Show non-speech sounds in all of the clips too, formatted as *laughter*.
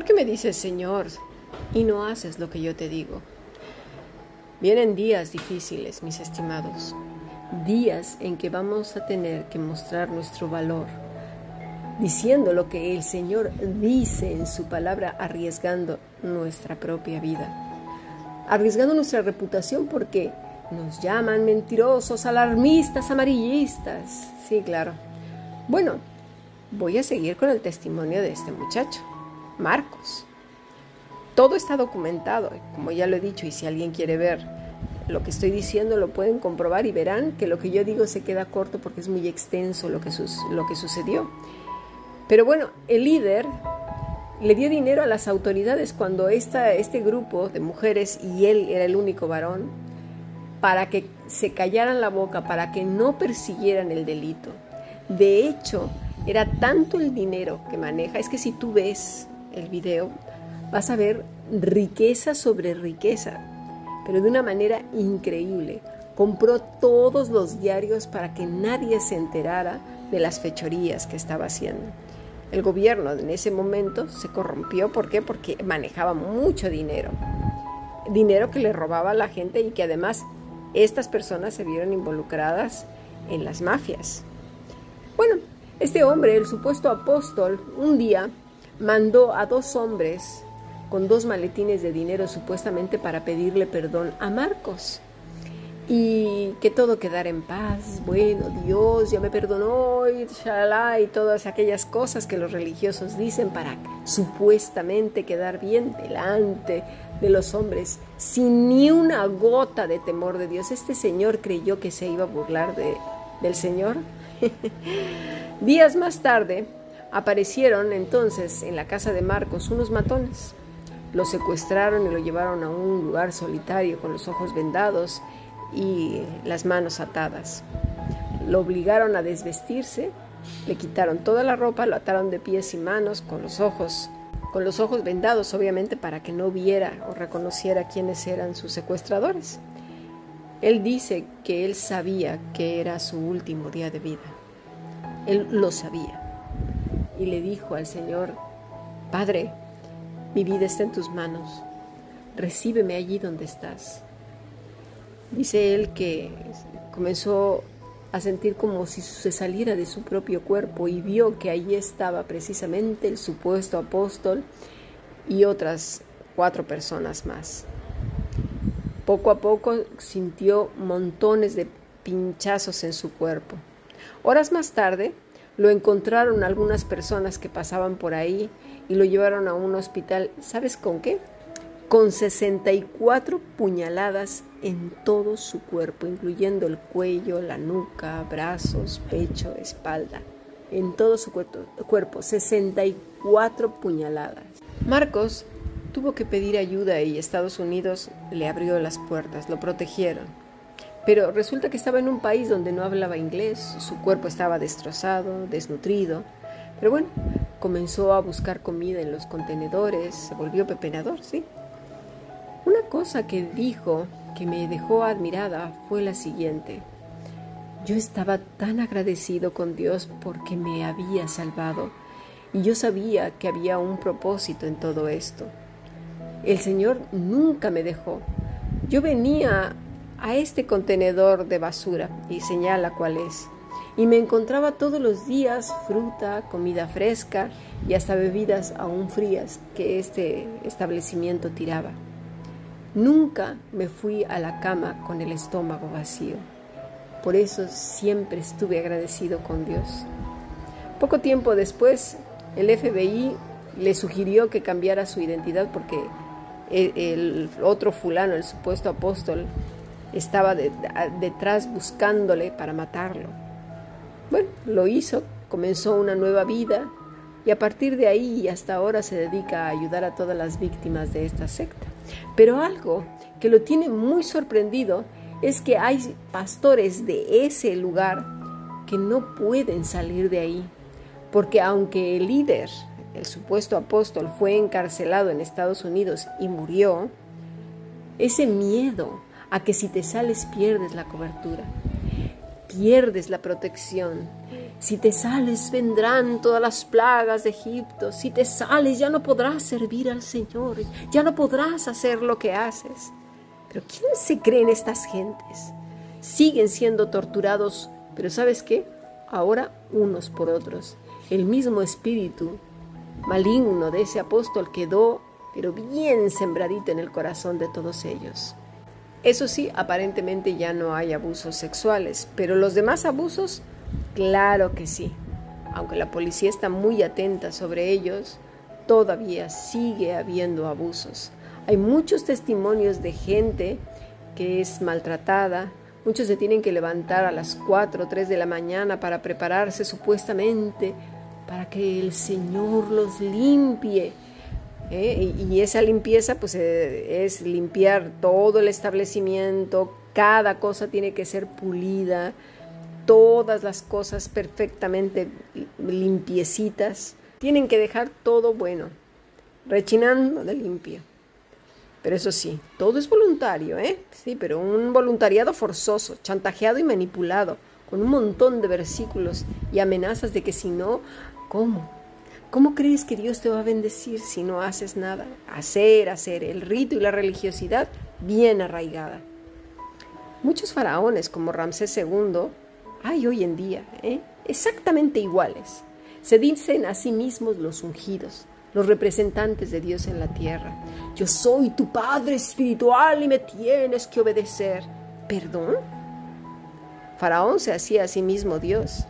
¿Por qué me dices Señor y no haces lo que yo te digo? Vienen días difíciles, mis estimados, días en que vamos a tener que mostrar nuestro valor, diciendo lo que el Señor dice en su palabra, arriesgando nuestra propia vida, arriesgando nuestra reputación porque nos llaman mentirosos, alarmistas, amarillistas. Sí, claro. Bueno, voy a seguir con el testimonio de este muchacho. Marcos. Todo está documentado, como ya lo he dicho, y si alguien quiere ver lo que estoy diciendo, lo pueden comprobar y verán que lo que yo digo se queda corto porque es muy extenso lo que, lo que sucedió. Pero bueno, el líder le dio dinero a las autoridades cuando esta, este grupo de mujeres, y él era el único varón, para que se callaran la boca, para que no persiguieran el delito. De hecho, era tanto el dinero que maneja, es que si tú ves el video, vas a ver riqueza sobre riqueza, pero de una manera increíble. Compró todos los diarios para que nadie se enterara de las fechorías que estaba haciendo. El gobierno en ese momento se corrompió, ¿por qué? Porque manejaba mucho dinero. Dinero que le robaba a la gente y que además estas personas se vieron involucradas en las mafias. Bueno, este hombre, el supuesto apóstol, un día mandó a dos hombres con dos maletines de dinero supuestamente para pedirle perdón a Marcos y que todo quedara en paz. Bueno, Dios ya me perdonó y y todas aquellas cosas que los religiosos dicen para supuestamente quedar bien delante de los hombres, sin ni una gota de temor de Dios. Este señor creyó que se iba a burlar de, del Señor. *laughs* Días más tarde, Aparecieron entonces en la casa de Marcos unos matones. Lo secuestraron y lo llevaron a un lugar solitario con los ojos vendados y las manos atadas. Lo obligaron a desvestirse, le quitaron toda la ropa, lo ataron de pies y manos con los ojos con los ojos vendados obviamente para que no viera o reconociera quiénes eran sus secuestradores. Él dice que él sabía que era su último día de vida. Él lo sabía y le dijo al Señor, Padre, mi vida está en tus manos, recíbeme allí donde estás. Dice él que comenzó a sentir como si se saliera de su propio cuerpo y vio que allí estaba precisamente el supuesto apóstol y otras cuatro personas más. Poco a poco sintió montones de pinchazos en su cuerpo. Horas más tarde, lo encontraron algunas personas que pasaban por ahí y lo llevaron a un hospital. ¿Sabes con qué? Con 64 puñaladas en todo su cuerpo, incluyendo el cuello, la nuca, brazos, pecho, espalda. En todo su cuerpo, cuerpo 64 puñaladas. Marcos tuvo que pedir ayuda y Estados Unidos le abrió las puertas, lo protegieron. Pero resulta que estaba en un país donde no hablaba inglés, su cuerpo estaba destrozado, desnutrido. Pero bueno, comenzó a buscar comida en los contenedores, se volvió pepenador, sí. Una cosa que dijo que me dejó admirada fue la siguiente. Yo estaba tan agradecido con Dios porque me había salvado y yo sabía que había un propósito en todo esto. El Señor nunca me dejó. Yo venía a este contenedor de basura y señala cuál es. Y me encontraba todos los días fruta, comida fresca y hasta bebidas aún frías que este establecimiento tiraba. Nunca me fui a la cama con el estómago vacío. Por eso siempre estuve agradecido con Dios. Poco tiempo después, el FBI le sugirió que cambiara su identidad porque el, otro fulano, el supuesto apóstol, estaba detrás buscándole para matarlo. Bueno, lo hizo, comenzó una nueva vida y a partir de ahí y hasta ahora se dedica a ayudar a todas las víctimas de esta secta. Pero algo que lo tiene muy sorprendido es que hay pastores de ese lugar que no pueden salir de ahí, porque aunque el líder, el supuesto apóstol, fue encarcelado en Estados Unidos y murió, ese miedo a que si te sales pierdes la cobertura, pierdes la protección. Si te sales vendrán todas las plagas de Egipto. Si te sales ya no podrás servir al Señor. Ya no podrás hacer lo que haces. Pero ¿quién se creen estas gentes? Siguen siendo torturados, pero ¿sabes qué? Ahora unos por otros. El mismo espíritu maligno de ese apóstol quedó, pero bien sembradito en el corazón de todos ellos. Eso sí, aparentemente ya no hay abusos sexuales, pero los demás abusos, claro que sí. Aunque la policía está muy atenta sobre ellos, todavía sigue habiendo abusos. Hay muchos testimonios de gente que es maltratada, muchos se tienen que levantar a las 4 o 3 de la mañana para prepararse supuestamente para que el Señor los limpie. ¿Eh? Y esa limpieza pues eh, es limpiar todo el establecimiento, cada cosa tiene que ser pulida, todas las cosas perfectamente limpiecitas, tienen que dejar todo bueno, rechinando de limpio. Pero eso sí, todo es voluntario, ¿eh? Sí, pero un voluntariado forzoso, chantajeado y manipulado, con un montón de versículos y amenazas de que si no, ¿cómo? ¿Cómo crees que Dios te va a bendecir si no haces nada? Hacer, hacer, el rito y la religiosidad bien arraigada. Muchos faraones como Ramsés II hay hoy en día, ¿eh? exactamente iguales. Se dicen a sí mismos los ungidos, los representantes de Dios en la tierra. Yo soy tu Padre espiritual y me tienes que obedecer. ¿Perdón? Faraón se hacía a sí mismo Dios.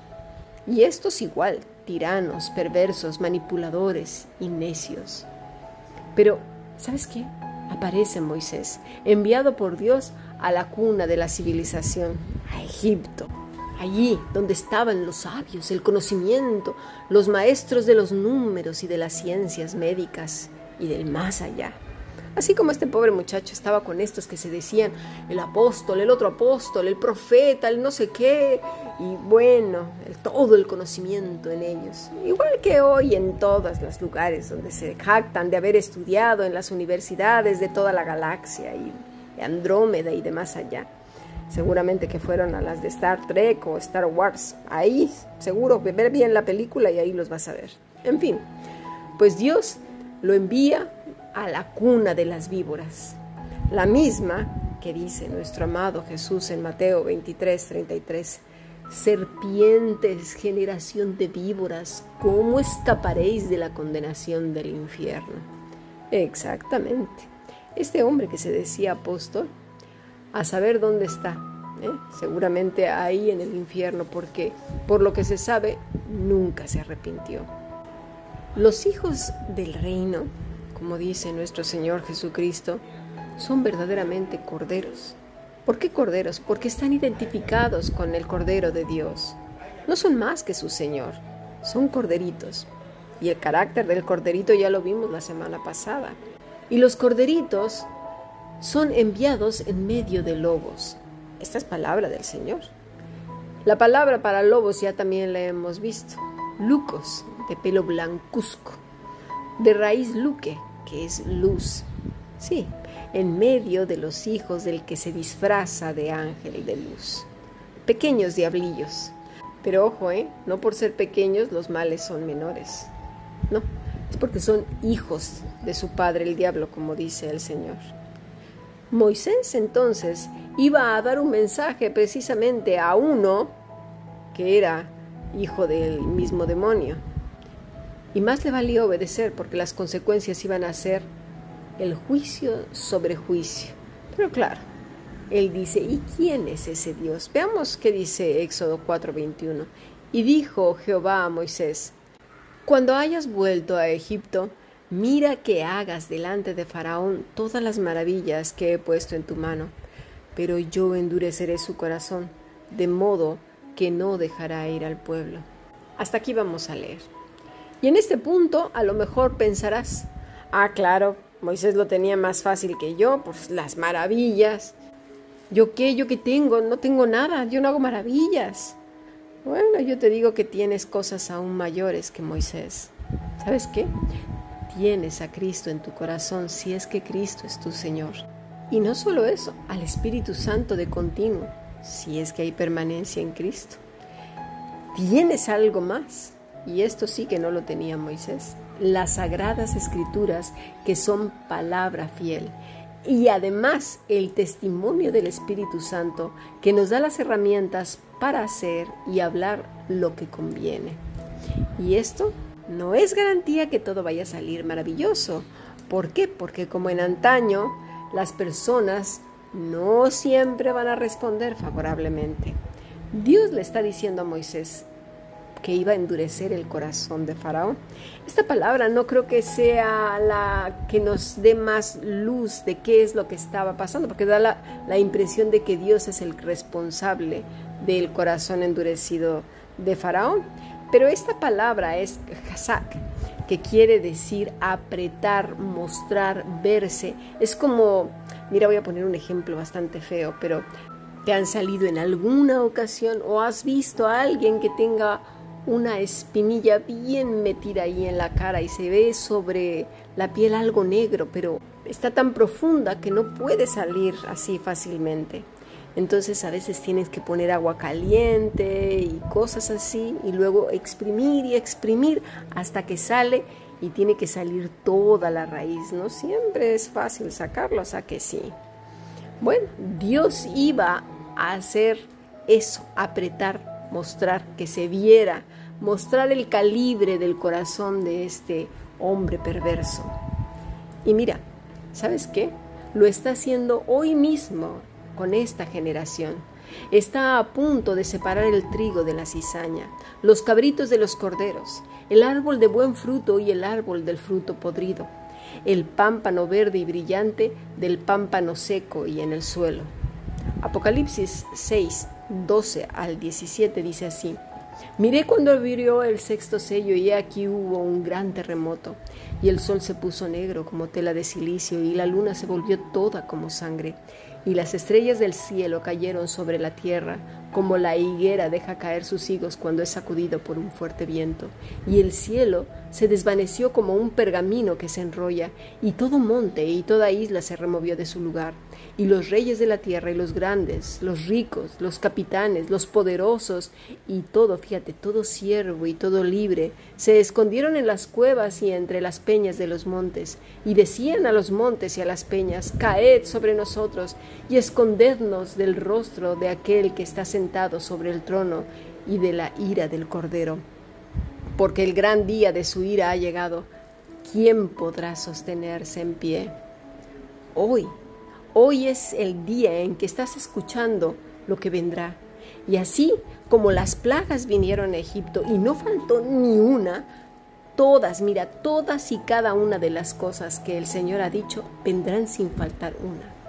Y estos igual, tiranos, perversos, manipuladores y necios. Pero, ¿sabes qué? Aparece Moisés, enviado por Dios a la cuna de la civilización, a Egipto allí donde estaban los sabios, el conocimiento, los maestros de los números y de las ciencias médicas y del más allá. Así como este pobre muchacho estaba con estos que se decían el apóstol, el otro apóstol, el profeta, el no sé qué, y bueno, todo el conocimiento en ellos. Igual que hoy en todos los lugares donde se jactan de haber estudiado en las universidades de toda la galaxia y Andrómeda y de más allá seguramente que fueron a las de Star Trek o Star Wars. Ahí seguro ver bien la película y ahí los vas a ver. En fin, pues Dios lo envía a la cuna de las víboras, la misma que dice nuestro amado Jesús en Mateo 23, 33. Serpientes, generación de víboras, ¿cómo escaparéis de la condenación del infierno? Exactamente. Este hombre que se decía apóstol a saber dónde está. ¿eh? Seguramente ahí en el infierno, porque por lo que se sabe, nunca se arrepintió. Los hijos del reino, como dice nuestro Señor Jesucristo, son verdaderamente corderos. ¿Por qué corderos? Porque están identificados con el Cordero de Dios. No son más que su Señor, son corderitos. Y el carácter del corderito ya lo vimos la semana pasada. Y los corderitos son enviados en medio de lobos. Esta es palabra del Señor. La palabra para lobos ya también la hemos visto. Lucos, de pelo blancuzco. De raíz luque, que es luz. Sí, en medio de los hijos del que se disfraza de ángel de luz. Pequeños diablillos. Pero ojo, ¿eh? No por ser pequeños los males son menores. No, es porque son hijos de su padre el diablo, como dice el Señor. Moisés entonces iba a dar un mensaje precisamente a uno que era hijo del mismo demonio. Y más le valió obedecer porque las consecuencias iban a ser el juicio sobre juicio. Pero claro, él dice, ¿y quién es ese Dios? Veamos qué dice Éxodo 4:21. Y dijo Jehová a Moisés, cuando hayas vuelto a Egipto, Mira que hagas delante de Faraón todas las maravillas que he puesto en tu mano, pero yo endureceré su corazón, de modo que no dejará ir al pueblo. Hasta aquí vamos a leer. Y en este punto a lo mejor pensarás, ah, claro, Moisés lo tenía más fácil que yo, pues las maravillas. ¿Yo qué? ¿Yo qué tengo? No tengo nada, yo no hago maravillas. Bueno, yo te digo que tienes cosas aún mayores que Moisés. ¿Sabes qué? tienes a Cristo en tu corazón si es que Cristo es tu Señor. Y no solo eso, al Espíritu Santo de continuo, si es que hay permanencia en Cristo. tienes algo más. Y esto sí que no lo tenía Moisés. Las sagradas escrituras que son palabra fiel. Y además el testimonio del Espíritu Santo que nos da las herramientas para hacer y hablar lo que conviene. Y esto no es garantía que todo vaya a salir maravilloso. ¿Por qué? Porque como en antaño, las personas no siempre van a responder favorablemente. Dios le está diciendo a Moisés que iba a endurecer el corazón de Faraón. Esta palabra no creo que sea la que nos dé más luz de qué es lo que estaba pasando, porque da la, impresión de que Dios es el responsable del corazón endurecido de Faraón. Pero esta palabra es hazak, que quiere decir apretar, mostrar, verse. Es como Mira, voy a poner un ejemplo bastante feo, pero ¿te han salido en alguna ocasión o has visto a alguien que tenga una espinilla bien metida ahí en la cara y se ve sobre la piel algo negro, pero está tan profunda que no puede salir así fácilmente? Entonces a veces tienes que poner agua caliente y cosas así y luego exprimir y exprimir hasta que sale y tiene que salir toda la raíz. No siempre es fácil sacarlo, o sea que sí. Bueno, Dios iba a hacer eso, apretar, mostrar, que se viera, mostrar el calibre del corazón de este hombre perverso. Y mira, ¿sabes qué? Lo está haciendo hoy mismo con esta generación. Está a punto de separar el trigo de la cizaña, los cabritos de los corderos, el árbol de buen fruto y el árbol del fruto podrido, el pámpano verde y brillante del pámpano seco y en el suelo. Apocalipsis 6, 12 al 17 dice así. Miré cuando abrió el sexto sello y aquí hubo un gran terremoto, y el sol se puso negro como tela de silicio y la luna se volvió toda como sangre, y las estrellas del cielo cayeron sobre la tierra, como la higuera deja caer sus higos cuando es sacudido por un fuerte viento, y el cielo se desvaneció como un pergamino que se enrolla, y todo monte y toda isla se removió de su lugar, y los reyes de la tierra y los grandes, los ricos, los capitanes, los poderosos, y todo, fíjate, todo siervo y todo libre, se escondieron en las cuevas y entre las peñas de los montes, y decían a los montes y a las peñas, caed sobre nosotros, y escondednos del rostro de aquel que está sentado sobre el trono y de la ira del Cordero. Porque el gran día de su ira ha llegado. ¿Quién podrá sostenerse en pie? Hoy Hoy es el día en que estás escuchando lo que vendrá. Y así como las plagas vinieron a Egipto y no faltó ni una, todas, mira, todas y cada una de las cosas que el Señor ha dicho vendrán sin faltar una.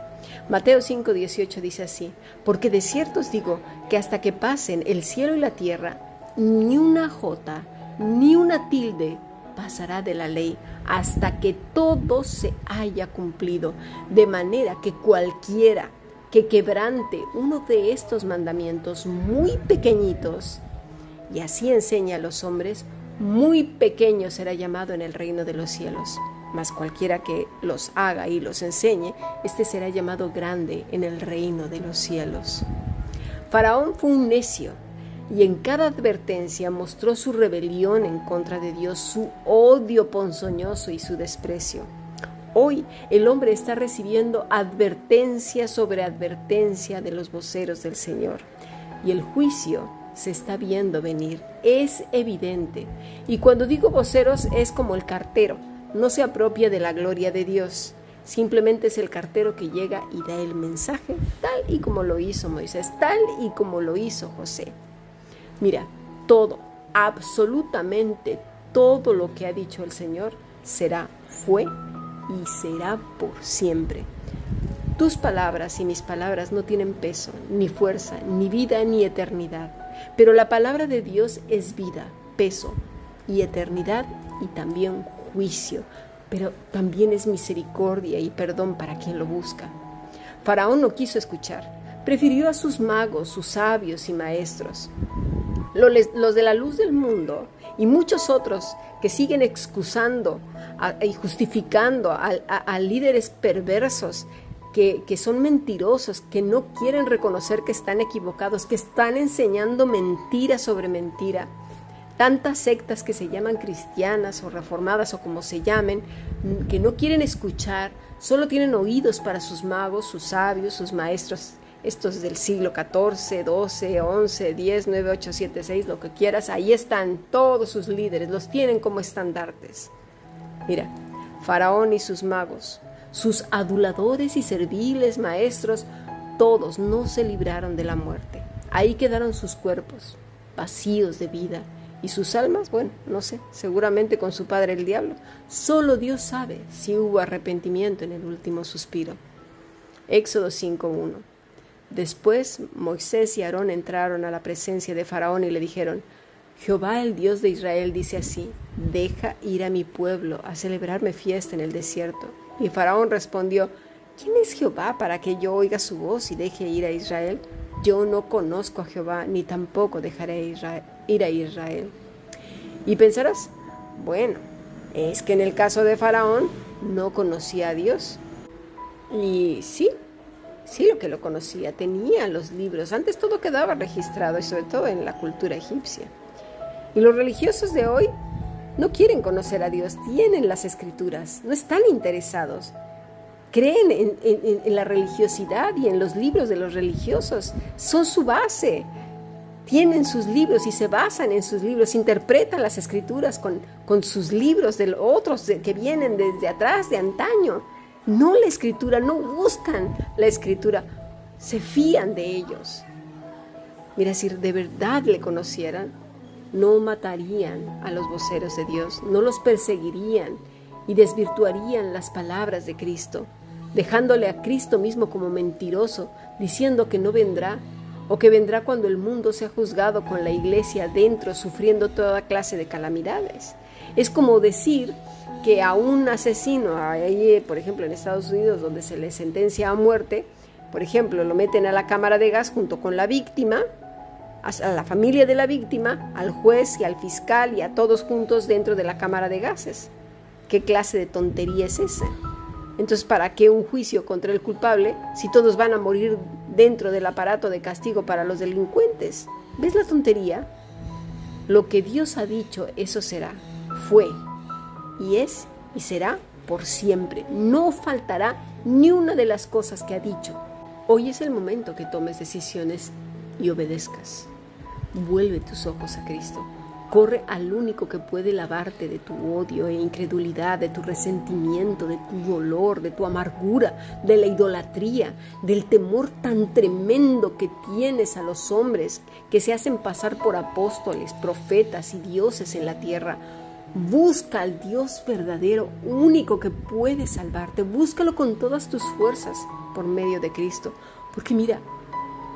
Mateo 5:18 dice así, porque de cierto os digo que hasta que pasen el cielo y la tierra, ni una jota, ni una tilde pasará de la ley hasta que todo se haya cumplido, de manera que cualquiera que quebrante uno de estos mandamientos muy pequeñitos, y así enseña a los hombres, muy pequeño será llamado en el reino de los cielos. Mas cualquiera que los haga y los enseñe, éste será llamado grande en el reino de los cielos. Faraón fue un necio, y en cada advertencia mostró su rebelión en contra de Dios, su odio ponzoñoso y su desprecio. Hoy el hombre está recibiendo advertencia sobre advertencia de los voceros del Señor y el juicio se está viendo venir, es evidente. Y cuando digo voceros es como el cartero, no se apropia de la gloria de Dios, simplemente es el cartero que llega y da el mensaje tal y como lo hizo Moisés, tal y como lo hizo José. Mira, todo, absolutamente todo lo que ha dicho el Señor será, fue y será por siempre. Tus palabras y mis palabras no tienen peso, ni fuerza, ni vida, ni eternidad. Pero la palabra de Dios es vida, peso y eternidad y también juicio. Pero también es misericordia y perdón para quien lo busca. Faraón no quiso escuchar. Prefirió a sus magos, sus sabios y maestros los de la luz del mundo y muchos otros que siguen excusando y justificando a, líderes perversos que, que, son mentirosos, que no quieren reconocer que están equivocados, que están enseñando mentira sobre mentira. Tantas sectas que se llaman cristianas o reformadas o como se llamen, que no quieren escuchar, solo tienen oídos para sus magos, sus sabios, sus maestros, estos del siglo XIV, XII, XI, X, 9, 8, 7, 6, lo que quieras, ahí están todos sus líderes, los tienen como estandartes. Mira, Faraón y sus magos, sus aduladores y serviles maestros, todos no se libraron de la muerte. Ahí quedaron sus cuerpos, vacíos de vida, y sus almas, bueno, no sé, seguramente con su padre el diablo. Solo Dios sabe si hubo arrepentimiento en el último suspiro. Éxodo 5.1. Después Moisés y Aarón entraron a la presencia de Faraón y le dijeron, Jehová el Dios de Israel dice así, deja ir a mi pueblo a celebrarme fiesta en el desierto. Y Faraón respondió, ¿quién es Jehová para que yo oiga su voz y deje ir a Israel? Yo no conozco a Jehová, ni tampoco dejaré ir a Israel. Y pensarás, bueno, es que en el caso de Faraón no conocía a Dios. Y sí, sí lo que lo conocía, tenía los libros, antes todo quedaba registrado y sobre todo en la cultura egipcia. Y los religiosos de hoy no quieren conocer a Dios, tienen las escrituras, no están interesados. Creen en, la religiosidad y en los libros de los religiosos, son su base. Tienen sus libros y se basan en sus libros, interpretan las escrituras con, con sus libros de otros que vienen desde atrás, de antaño. No la escritura, no buscan la escritura, se fían de ellos. Mira, si de verdad le conocieran, no matarían a los voceros de Dios, no los perseguirían y desvirtuarían las palabras de Cristo, dejándole a Cristo mismo como mentiroso, diciendo que no vendrá o que vendrá cuando el mundo sea juzgado con la iglesia dentro, sufriendo toda clase de calamidades. Es como decir que a un asesino, por ejemplo en Estados Unidos, donde se le sentencia a muerte, por ejemplo, lo meten a la cámara de gas junto con la víctima, a la familia de la víctima, al juez y al fiscal y a todos juntos dentro de la cámara de gases. ¿Qué clase de tontería es esa? Entonces, ¿para qué un juicio contra el culpable si todos van a morir dentro del aparato de castigo para los delincuentes? ¿Ves la tontería? Lo que Dios ha dicho, eso será, fue, y es, y será por siempre. No faltará ni una de las cosas que ha dicho. Hoy es el momento que tomes decisiones y obedezcas. Vuelve tus ojos a Cristo. Corre al único que puede lavarte de tu odio e incredulidad, de tu resentimiento, de tu dolor, de tu amargura, de la idolatría, del temor tan tremendo que tienes a los hombres que se hacen pasar por apóstoles, profetas y dioses en la tierra. Busca al Dios verdadero, único que puede salvarte. Búscalo con todas tus fuerzas por medio de Cristo. Porque mira,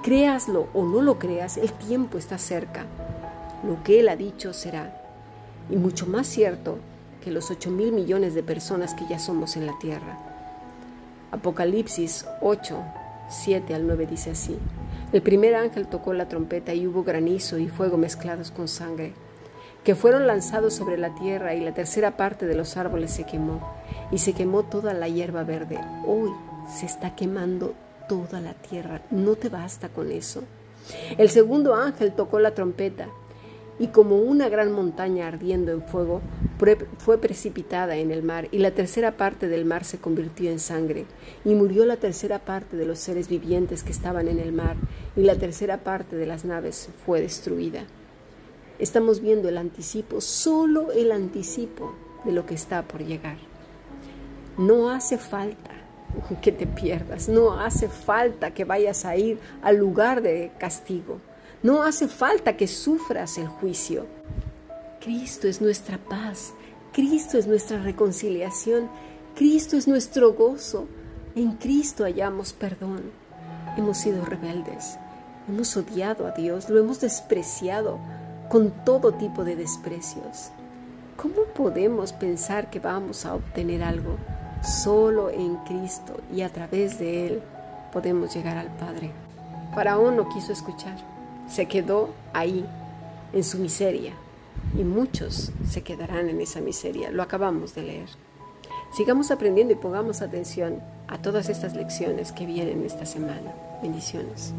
Créaslo o no lo creas, el tiempo está cerca. Lo que Él ha dicho será. Y mucho más cierto que los 8 mil millones de personas que ya somos en la tierra. Apocalipsis 8, 7 al 9 dice así. El primer ángel tocó la trompeta y hubo granizo y fuego mezclados con sangre, que fueron lanzados sobre la tierra y la tercera parte de los árboles se quemó, y se quemó toda la hierba verde. Hoy se está quemando toda la tierra. ¿No te basta con eso? El segundo ángel tocó la trompeta y como una gran montaña ardiendo en fuego fue precipitada en el mar y la tercera parte del mar se convirtió en sangre y murió la tercera parte de los seres vivientes que estaban en el mar y la tercera parte de las naves fue destruida. Estamos viendo el anticipo, solo el anticipo de lo que está por llegar. No hace falta que te pierdas, no hace falta que vayas a ir al lugar de castigo, no hace falta que sufras el juicio. Cristo es nuestra paz, Cristo es nuestra reconciliación, Cristo es nuestro gozo, en Cristo hallamos perdón. Hemos sido rebeldes, hemos odiado a Dios, lo hemos despreciado con todo tipo de desprecios. ¿Cómo podemos pensar que vamos a obtener algo Solo en Cristo y a través de Él podemos llegar al Padre. Faraón no quiso escuchar, se quedó ahí, en su miseria, y muchos se quedarán en esa miseria. Lo acabamos de leer. Sigamos aprendiendo y pongamos atención a todas estas lecciones que vienen esta semana. Bendiciones.